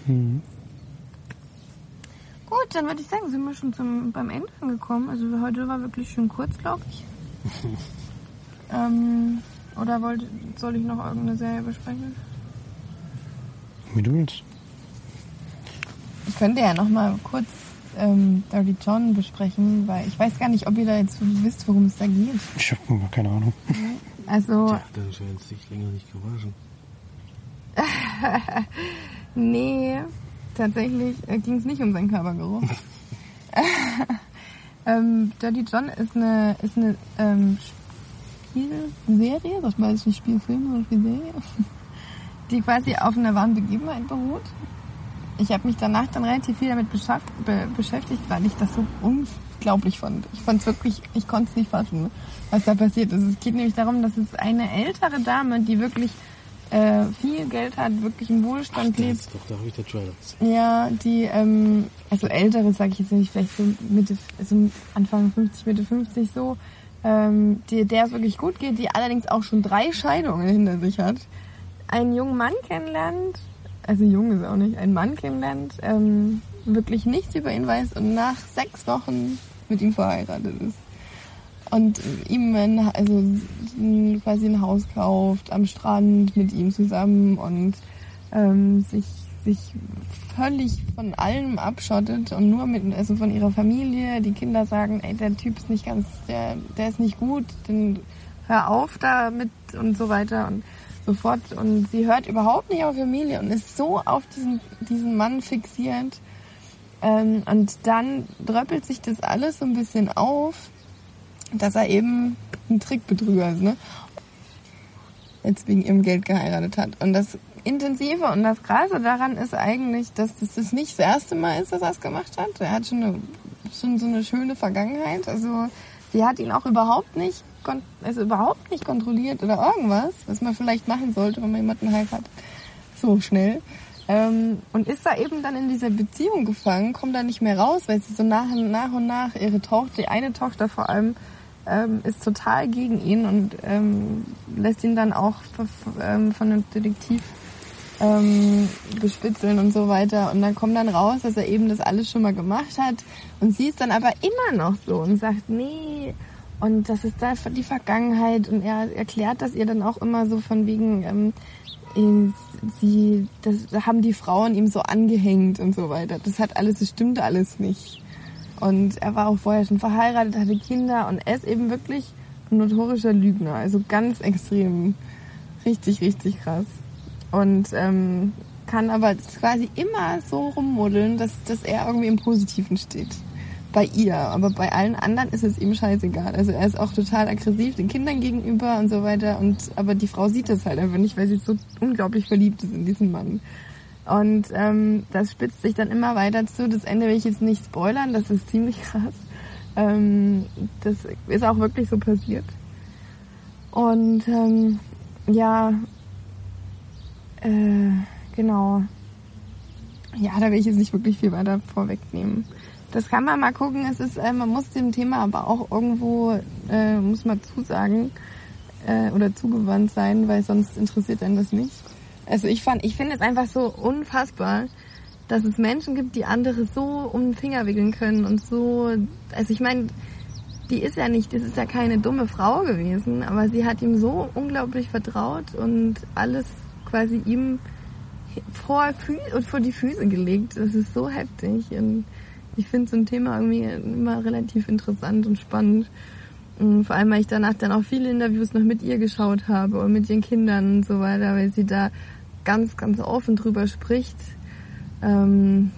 Hm. Gut, dann würde ich sagen, sind wir schon zum, beim Ende angekommen. Also heute war wirklich schön kurz, glaube ich. [laughs] ähm, oder wollt, soll ich noch irgendeine Serie besprechen? Wie du willst. Ich könnte ja noch mal kurz ähm, Dirty John besprechen, weil ich weiß gar nicht, ob ihr da jetzt wisst, worum es da geht. Ich habe keine Ahnung. [laughs] Also, Der hat anscheinend sich länger nicht gewaschen. [laughs] nee, tatsächlich äh, ging es nicht um seinen Körpergeruch. Ähm, Dirty John ist eine, ist eine ähm, Spielserie, das war jetzt nicht Spielfilm, sondern Spielserie, [laughs] die quasi auf einer wahren Begebenheit beruht. Ich habe mich danach dann relativ viel damit be beschäftigt, weil ich das so unglaublich fand. Ich fand es wirklich, ich konnte es nicht fassen, was da passiert ist. Es geht nämlich darum, dass es eine ältere Dame, die wirklich äh, viel Geld hat, wirklich im Wohlstand lebt, Jetzt doch, da habe ich den Trailer gesehen. ja, die, ähm, also ältere, sage ich jetzt nicht, vielleicht so Mitte, also Anfang 50, Mitte 50 so, ähm, die, der es wirklich gut geht, die allerdings auch schon drei Scheidungen hinter sich hat, einen jungen Mann kennenlernt, also jung ist er auch nicht, einen Mann kennenlernt, ähm, wirklich nichts über ihn weiß und nach sechs Wochen mit ihm verheiratet ist. Und ihm ein, also quasi ein Haus kauft am Strand mit ihm zusammen und ähm, sich, sich völlig von allem abschottet und nur mit, also von ihrer Familie. Die Kinder sagen, ey, der Typ ist nicht ganz, der, der ist nicht gut, dann hör auf damit und so weiter und so fort. Und sie hört überhaupt nicht auf Familie und ist so auf diesen, diesen Mann fixiert. Ähm, und dann dröppelt sich das alles so ein bisschen auf, dass er eben ein Trickbetrüger ist, ne? Jetzt wegen ihrem Geld geheiratet hat. Und das Intensive und das Krasse daran ist eigentlich, dass das, das nicht das erste Mal ist, dass er es gemacht hat. Er hat schon, eine, schon so eine schöne Vergangenheit. Also sie hat ihn auch überhaupt nicht, also überhaupt nicht kontrolliert oder irgendwas, was man vielleicht machen sollte, wenn man jemanden heiratet. So schnell. Ähm, und ist da eben dann in dieser Beziehung gefangen, kommt da nicht mehr raus, weil sie so nach, nach und nach ihre Tochter, die eine Tochter vor allem, ähm, ist total gegen ihn und ähm, lässt ihn dann auch ähm, von einem Detektiv ähm, bespitzeln und so weiter. Und dann kommt dann raus, dass er eben das alles schon mal gemacht hat. Und sie ist dann aber immer noch so und sagt, nee, und das ist da die Vergangenheit. Und er erklärt das ihr dann auch immer so von wegen, ähm, äh, sie, das haben die Frauen ihm so angehängt und so weiter. Das hat alles, das stimmte alles nicht. Und er war auch vorher schon verheiratet, hatte Kinder und er ist eben wirklich notorischer Lügner, also ganz extrem. Richtig, richtig krass. Und ähm, kann aber quasi immer so rummodeln, dass, dass er irgendwie im Positiven steht. Bei ihr. Aber bei allen anderen ist es ihm scheißegal. Also er ist auch total aggressiv den Kindern gegenüber und so weiter. Und aber die Frau sieht das halt einfach nicht, weil sie so unglaublich verliebt ist in diesen Mann. Und ähm, das spitzt sich dann immer weiter zu. Das Ende will ich jetzt nicht spoilern, das ist ziemlich krass. Ähm, das ist auch wirklich so passiert. Und ähm, ja, äh, genau. Ja, da will ich jetzt nicht wirklich viel weiter vorwegnehmen. Das kann man mal gucken. Es ist, äh, man muss dem Thema aber auch irgendwo, äh, muss man zusagen äh, oder zugewandt sein, weil sonst interessiert einen das nicht. Also ich fand, ich finde es einfach so unfassbar, dass es Menschen gibt, die andere so um den Finger wickeln können und so. Also ich meine, die ist ja nicht, das ist ja keine dumme Frau gewesen, aber sie hat ihm so unglaublich vertraut und alles quasi ihm vor, und vor die Füße gelegt. Das ist so heftig. Und ich finde so ein Thema irgendwie immer relativ interessant und spannend. Und vor allem, weil ich danach dann auch viele Interviews noch mit ihr geschaut habe und mit ihren Kindern und so weiter, weil sie da ganz, ganz offen drüber spricht. Ähm,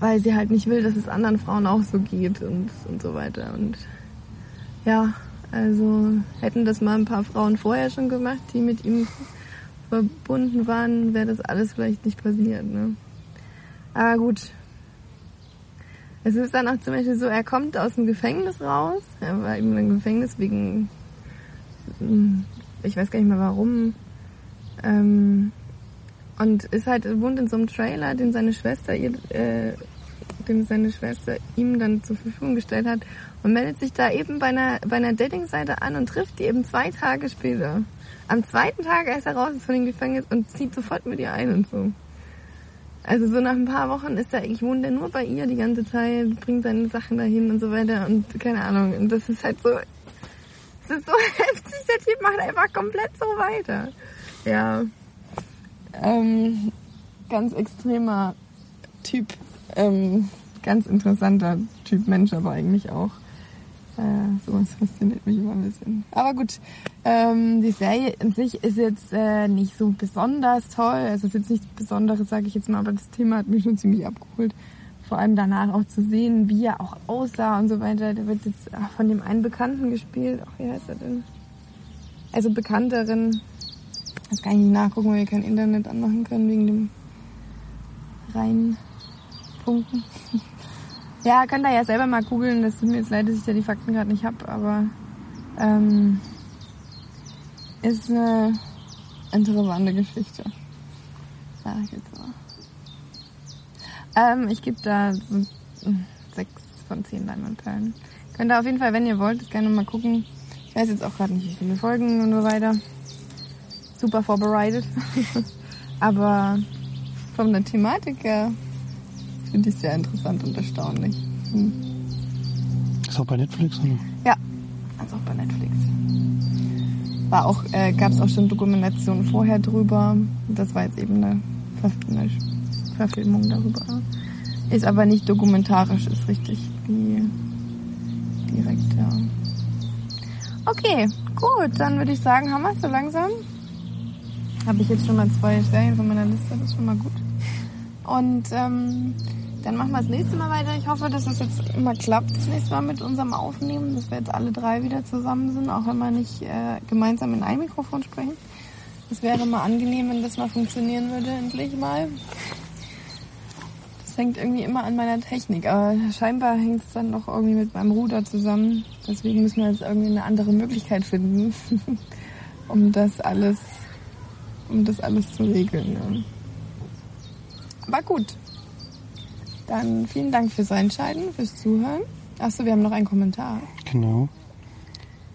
weil sie halt nicht will, dass es anderen Frauen auch so geht und, und so weiter. Und ja, also hätten das mal ein paar Frauen vorher schon gemacht, die mit ihm verbunden waren, wäre das alles vielleicht nicht passiert. Ne? Aber gut. Es ist dann auch zum Beispiel so, er kommt aus dem Gefängnis raus. Er war eben im Gefängnis wegen, ich weiß gar nicht mehr warum, ähm, und ist halt, wohnt in so einem Trailer, den seine Schwester ihr, äh, den seine Schwester ihm dann zur Verfügung gestellt hat und meldet sich da eben bei einer, bei einer Dating-Seite an und trifft die eben zwei Tage später. Am zweiten Tag ist er raus ist von dem Gefängnis und zieht sofort mit ihr ein und so. Also so nach ein paar Wochen ist er, ich wohne der nur bei ihr die ganze Zeit, bringt seine Sachen dahin und so weiter und keine Ahnung. Und das ist halt so, das ist so [laughs] heftig, der Typ macht einfach komplett so weiter. Ja. Ähm, ganz extremer Typ. Ähm, ganz interessanter Typ Mensch, aber eigentlich auch. Äh, sowas fasziniert mich immer ein bisschen. Aber gut, ähm, die Serie in sich ist jetzt äh, nicht so besonders toll. Also es ist jetzt nichts Besonderes, sage ich jetzt mal, aber das Thema hat mich schon ziemlich abgeholt. Vor allem danach auch zu sehen, wie er auch aussah und so weiter. Der wird jetzt von dem einen Bekannten gespielt. Ach, wie heißt er denn? Also bekannteren das kann ich nicht nachgucken, weil wir kein Internet anmachen können wegen dem Reinfunken. [laughs] ja, könnt ihr ja selber mal googeln. Das tut mir jetzt leid, dass ich da die Fakten gerade nicht habe, aber ähm, ist eine interessante Geschichte. Sag ich jetzt mal. Ähm, ich gebe da sechs von zehn Leinwandperlen. Könnt ihr auf jeden Fall, wenn ihr wollt, das gerne mal gucken. Ich weiß jetzt auch gerade nicht, wie viele Folgen und so weiter super vorbereitet. [laughs] Aber von der Thematik her finde ich es sehr interessant und erstaunlich. Hm. Ist auch bei Netflix, oder? Ja, ist auch bei Netflix. War auch, äh, gab es auch schon Dokumentationen vorher drüber. Das war jetzt eben eine, Ver eine Verfilmung darüber. Ist aber nicht dokumentarisch, ist richtig wie direkt, ja. Okay, gut, dann würde ich sagen, haben wir es so langsam. Habe ich jetzt schon mal zwei Serien von meiner Liste, das ist schon mal gut. Und ähm, dann machen wir das nächste Mal weiter. Ich hoffe, dass es jetzt immer klappt, das nächste Mal mit unserem Aufnehmen, dass wir jetzt alle drei wieder zusammen sind, auch wenn wir nicht äh, gemeinsam in ein Mikrofon sprechen. Das wäre mal angenehm, wenn das mal funktionieren würde, endlich mal. Das hängt irgendwie immer an meiner Technik, aber scheinbar hängt es dann doch irgendwie mit meinem Ruder zusammen. Deswegen müssen wir jetzt irgendwie eine andere Möglichkeit finden, [laughs] um das alles um das alles zu regeln. Ja. Aber gut. Dann vielen Dank fürs Einschalten, fürs Zuhören. Achso, wir haben noch einen Kommentar. Genau.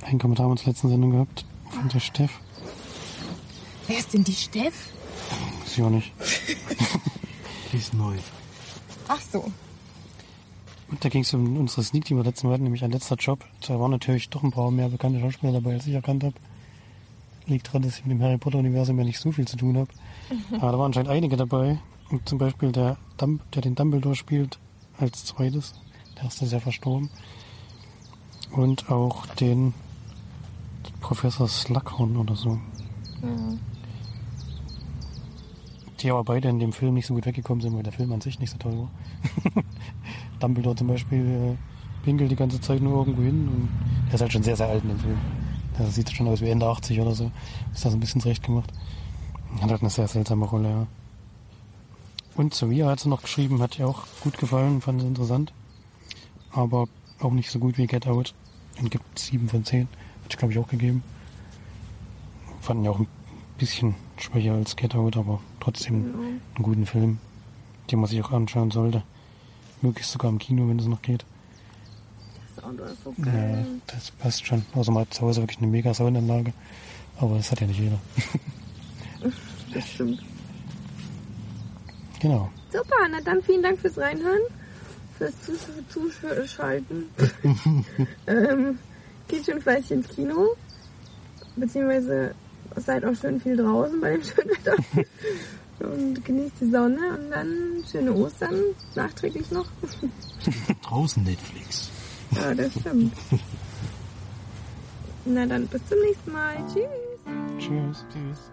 Einen Kommentar haben wir zur letzten Sendung gehabt von der Steff. Wer ist denn die Steff? Ich auch nicht. [laughs] die ist neu. Ach so. Und da ging es um unsere Sneak, die wir letzten Mal hatten, nämlich ein letzter Job. Da waren natürlich doch ein paar mehr bekannte Schauspieler dabei, als ich erkannt habe liegt daran, dass ich mit dem Harry Potter-Universum ja nicht so viel zu tun habe. Mhm. Aber da waren anscheinend einige dabei. Und zum Beispiel der, der den Dumbledore spielt als zweites. Der erste ist ja verstorben. Und auch den Professor Slughorn oder so. Ja. Die aber beide in dem Film nicht so gut weggekommen sind, weil der Film an sich nicht so toll war. [laughs] Dumbledore zum Beispiel äh, pinkelt die ganze Zeit nur irgendwo hin und der ist halt schon sehr, sehr alt in dem Film. Der sieht schon aus wie Ende 80 oder so. Ist das ein bisschen zurecht gemacht. Hat halt eine sehr seltsame Rolle, ja. Und Sophia hat sie noch geschrieben, hat ihr auch gut gefallen, fand sie interessant. Aber auch nicht so gut wie Get Out. Und gibt 7 von 10. Hat ich glaube ich auch gegeben. Fanden ja auch ein bisschen schwächer als Get Out, aber trotzdem einen guten Film, den man sich auch anschauen sollte. Möglichst sogar im Kino, wenn es noch geht. Das Auto ist so Ja, geil. das passt schon. Man hat zu Hause wirklich eine mega Soundanlage. Aber das hat ja nicht jeder. [laughs] Das stimmt. Genau. Super, na dann vielen Dank fürs Reinhören, fürs Zus Zuschalten. [laughs] ähm, geht schon fleißig ins Kino, beziehungsweise seid auch schön viel draußen bei dem [laughs] schönen Wetter und genießt die Sonne und dann schöne Ostern nachträglich noch. Draußen Netflix. Ja, das stimmt. Na dann bis zum nächsten Mal. Tschüss. Tschüss. Tschüss.